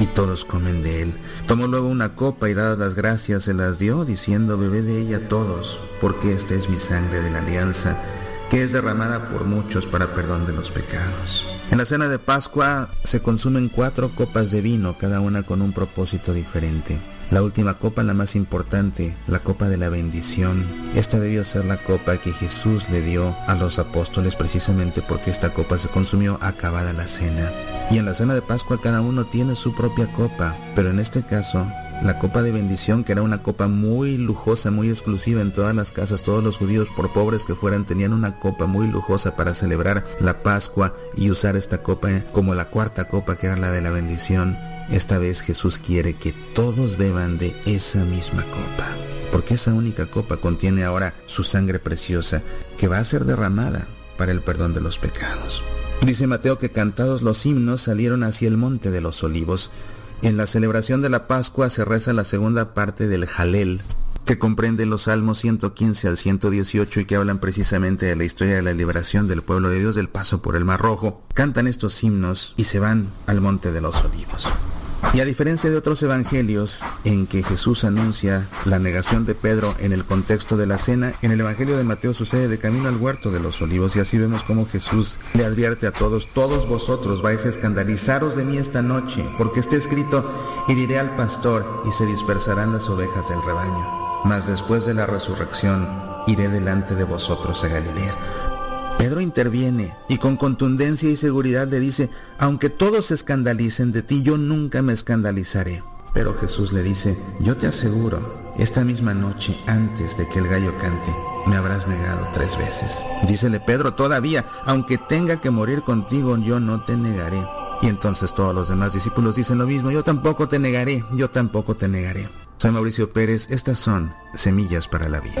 Y todos comen de él. Tomó luego una copa y dadas las gracias se las dio, diciendo, bebé de ella todos, porque esta es mi sangre de la alianza, que es derramada por muchos para perdón de los pecados. En la cena de Pascua se consumen cuatro copas de vino, cada una con un propósito diferente. La última copa, la más importante, la copa de la bendición. Esta debió ser la copa que Jesús le dio a los apóstoles precisamente porque esta copa se consumió acabada la cena. Y en la cena de Pascua cada uno tiene su propia copa, pero en este caso la copa de bendición, que era una copa muy lujosa, muy exclusiva en todas las casas. Todos los judíos, por pobres que fueran, tenían una copa muy lujosa para celebrar la Pascua y usar esta copa como la cuarta copa, que era la de la bendición. Esta vez Jesús quiere que todos beban de esa misma copa, porque esa única copa contiene ahora su sangre preciosa, que va a ser derramada para el perdón de los pecados. Dice Mateo que cantados los himnos salieron hacia el monte de los olivos, en la celebración de la Pascua se reza la segunda parte del Jalel, que comprende los salmos 115 al 118 y que hablan precisamente de la historia de la liberación del pueblo de Dios del paso por el Mar Rojo. Cantan estos himnos y se van al Monte de los Olivos. Y a diferencia de otros evangelios en que Jesús anuncia la negación de Pedro en el contexto de la cena, en el evangelio de Mateo sucede de camino al huerto de los olivos y así vemos como Jesús le advierte a todos, todos vosotros vais a escandalizaros de mí esta noche, porque está escrito, heriré al pastor y se dispersarán las ovejas del rebaño. Mas después de la resurrección iré delante de vosotros a Galilea. Pedro interviene y con contundencia y seguridad le dice, aunque todos se escandalicen de ti, yo nunca me escandalizaré. Pero Jesús le dice, yo te aseguro, esta misma noche, antes de que el gallo cante, me habrás negado tres veces. Dícele Pedro, todavía, aunque tenga que morir contigo, yo no te negaré. Y entonces todos los demás discípulos dicen lo mismo, yo tampoco te negaré, yo tampoco te negaré. Soy Mauricio Pérez, estas son Semillas para la Vida.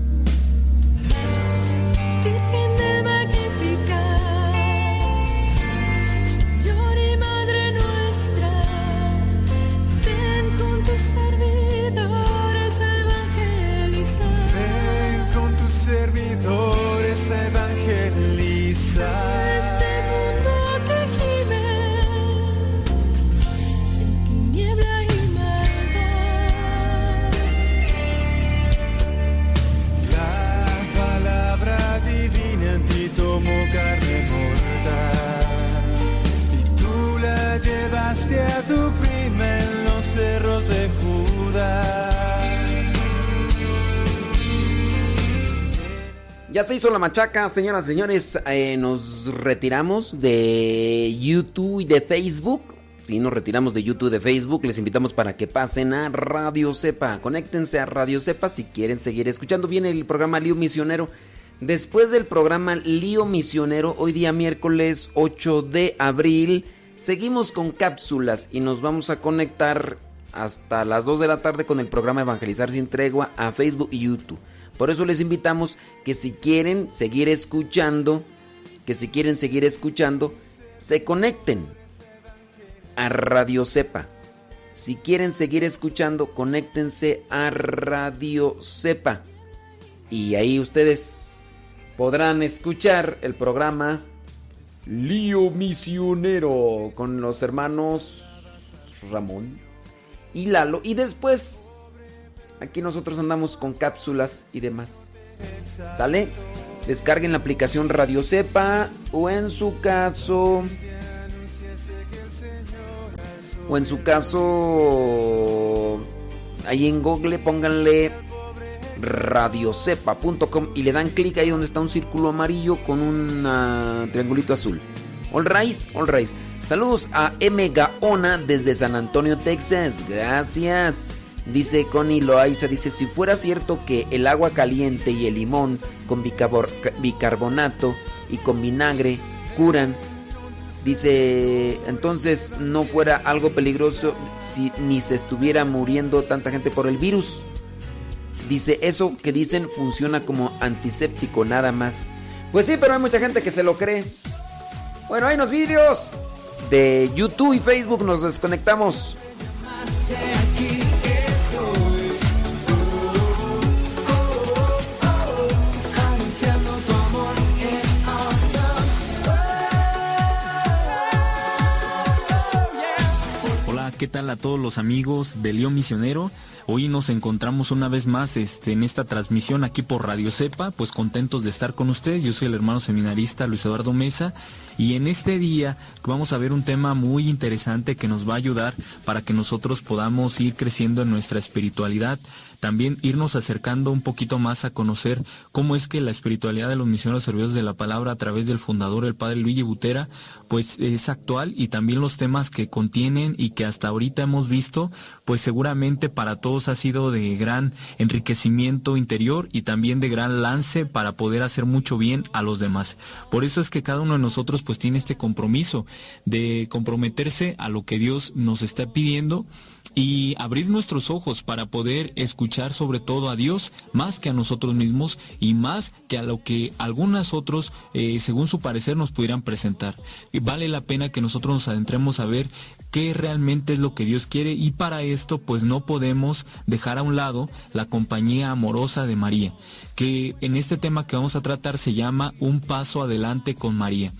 Ya se hizo la machaca, señoras y señores. Eh, nos retiramos de YouTube y de Facebook. Si nos retiramos de YouTube y de Facebook, les invitamos para que pasen a Radio Cepa. Conéctense a Radio Cepa si quieren seguir escuchando. Viene el programa Lío Misionero. Después del programa Lío Misionero, hoy día miércoles 8 de abril, seguimos con cápsulas y nos vamos a conectar hasta las 2 de la tarde con el programa Evangelizar sin tregua a Facebook y YouTube. Por eso les invitamos que si quieren seguir escuchando, que si quieren seguir escuchando, se conecten a Radio Cepa. Si quieren seguir escuchando, conéctense a Radio Cepa. Y ahí ustedes podrán escuchar el programa Lío Misionero con los hermanos Ramón y Lalo. Y después, aquí nosotros andamos con cápsulas y demás. ¿Sale? Descarguen la aplicación Radio Cepa o en su caso... O en su caso... Ahí en Google pónganle radiocepa.com y le dan clic ahí donde está un círculo amarillo con un ah, triangulito azul. All rise, all rise. Saludos a M. Gaona desde San Antonio, Texas. Gracias. Dice Connie Loaiza, dice, si fuera cierto que el agua caliente y el limón con bicarbonato y con vinagre curan, dice, entonces no fuera algo peligroso si ni se estuviera muriendo tanta gente por el virus. Dice, eso que dicen funciona como antiséptico nada más. Pues sí, pero hay mucha gente que se lo cree. Bueno, hay unos vídeos de YouTube y Facebook, nos desconectamos. ¿Qué tal a todos los amigos de León Misionero? Hoy nos encontramos una vez más este, en esta transmisión aquí por Radio Cepa, pues contentos de estar con ustedes. Yo soy el hermano seminarista Luis Eduardo Mesa y en este día vamos a ver un tema muy interesante que nos va a ayudar para que nosotros podamos ir creciendo en nuestra espiritualidad también irnos acercando un poquito más a conocer cómo es que la espiritualidad de los misioneros servidores de la palabra a través del fundador, el padre Luigi Butera, pues es actual y también los temas que contienen y que hasta ahorita hemos visto, pues seguramente para todos ha sido de gran enriquecimiento interior y también de gran lance para poder hacer mucho bien a los demás. Por eso es que cada uno de nosotros pues tiene este compromiso de comprometerse a lo que Dios nos está pidiendo y abrir nuestros ojos para poder escuchar sobre todo a Dios más que a nosotros mismos y más que a lo que algunos otros, eh, según su parecer, nos pudieran presentar. Vale la pena que nosotros nos adentremos a ver qué realmente es lo que Dios quiere y para esto pues no podemos dejar a un lado la compañía amorosa de María, que en este tema que vamos a tratar se llama Un paso adelante con María.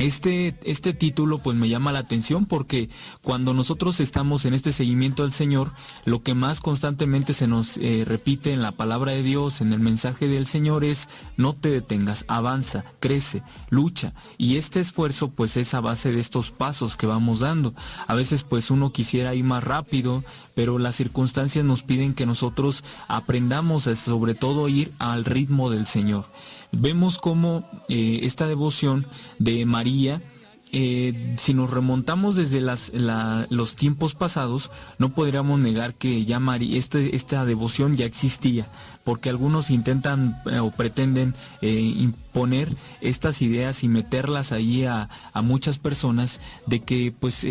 Este, este título pues me llama la atención porque cuando nosotros estamos en este seguimiento al Señor, lo que más constantemente se nos eh, repite en la palabra de Dios, en el mensaje del Señor es no te detengas, avanza, crece, lucha. Y este esfuerzo pues es a base de estos pasos que vamos dando. A veces pues uno quisiera ir más rápido, pero las circunstancias nos piden que nosotros aprendamos a, sobre todo ir al ritmo del Señor vemos cómo eh, esta devoción de María, eh, si nos remontamos desde las, la- los tiempos pasados, no podríamos negar que ya María, este, esta devoción ya existía, porque algunos intentan eh, o pretenden imponer estas ideas y meterlas ahí a, a muchas personas de que pues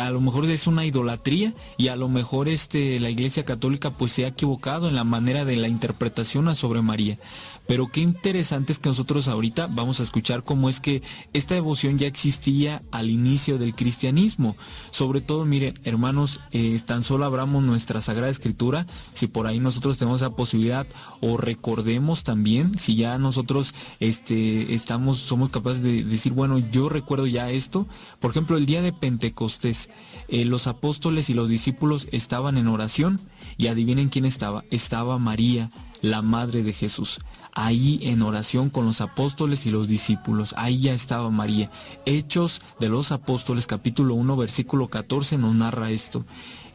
a lo mejor es una idolatría y a lo mejor este la Iglesia Católica pues se ha equivocado en la manera de la interpretación sobre María. Pero qué interesante es que nosotros ahorita vamos a escuchar cómo es que esta devoción ya existía al inicio del cristianismo. Sobre todo, miren, hermanos, eh, tan solo abramos nuestra Sagrada Escritura, si por ahí nosotros tenemos esa posibilidad, o recordemos también, si ya nosotros este, estamos, somos capaces de decir, bueno, yo recuerdo ya esto. Por ejemplo, el día de Pentecostés, eh, los apóstoles y los discípulos estaban en oración, y adivinen quién estaba, estaba María, la madre de Jesús ahí en oración con los apóstoles y los discípulos. Ahí ya estaba María. Hechos de los Apóstoles capítulo 1 versículo 14 nos narra esto.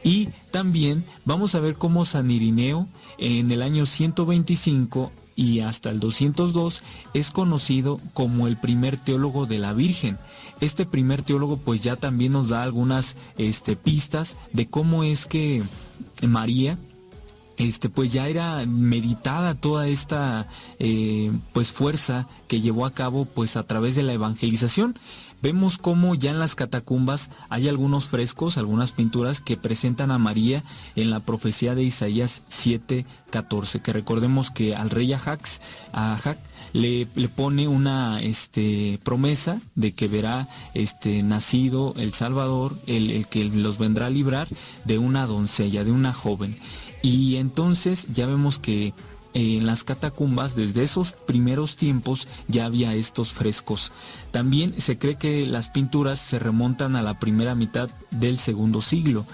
Y también vamos a ver cómo San Irineo en el año 125 y hasta el 202 es conocido como el primer teólogo de la Virgen. Este primer teólogo pues ya también nos da algunas este, pistas de cómo es que María este pues ya era meditada toda esta eh, pues fuerza que llevó a cabo pues a través de la evangelización vemos cómo ya en las catacumbas hay algunos frescos algunas pinturas que presentan a María en la profecía de Isaías 7:14 que recordemos que al rey Ajax Ajax le, le pone una este, promesa de que verá este, nacido el Salvador, el, el que los vendrá a librar de una doncella, de una joven. Y entonces ya vemos que en las catacumbas, desde esos primeros tiempos, ya había estos frescos. También se cree que las pinturas se remontan a la primera mitad del segundo siglo.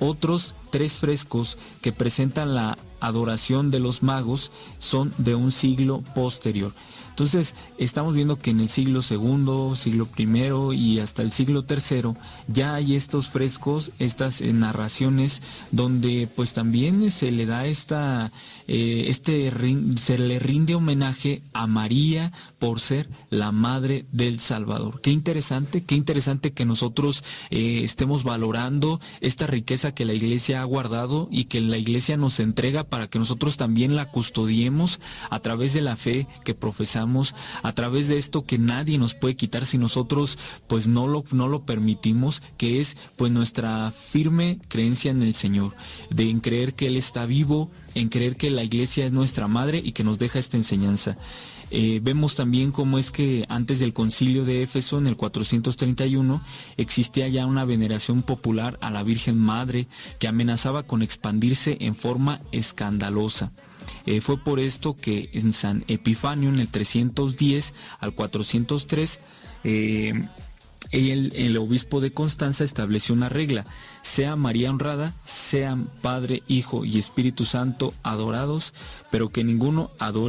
Otros tres frescos que presentan la adoración de los magos son de un siglo posterior. Entonces, estamos viendo que en el siglo segundo, siglo primero y hasta el siglo tercero ya hay estos frescos, estas eh, narraciones donde pues también se le da esta, eh, este, se le rinde homenaje a María por ser la madre del Salvador. Qué interesante, qué interesante que nosotros eh, estemos valorando esta riqueza que la iglesia ha guardado y que la iglesia nos entrega para que nosotros también la custodiemos a través de la fe que profesamos, a través de esto que nadie nos puede quitar si nosotros pues no lo, no lo permitimos, que es pues nuestra firme creencia en el Señor, de en creer que Él está vivo, en creer que la iglesia es nuestra madre y que nos deja esta enseñanza. Eh, vemos también cómo es que antes del concilio de Éfeso, en el 431, existía ya una veneración popular a la Virgen Madre que amenazaba con expandirse en forma escandalosa. Eh, fue por esto que en San Epifanio, en el 310 al 403, eh, el, el obispo de Constanza estableció una regla, sea María honrada, sean Padre, Hijo y Espíritu Santo adorados, pero que ninguno adore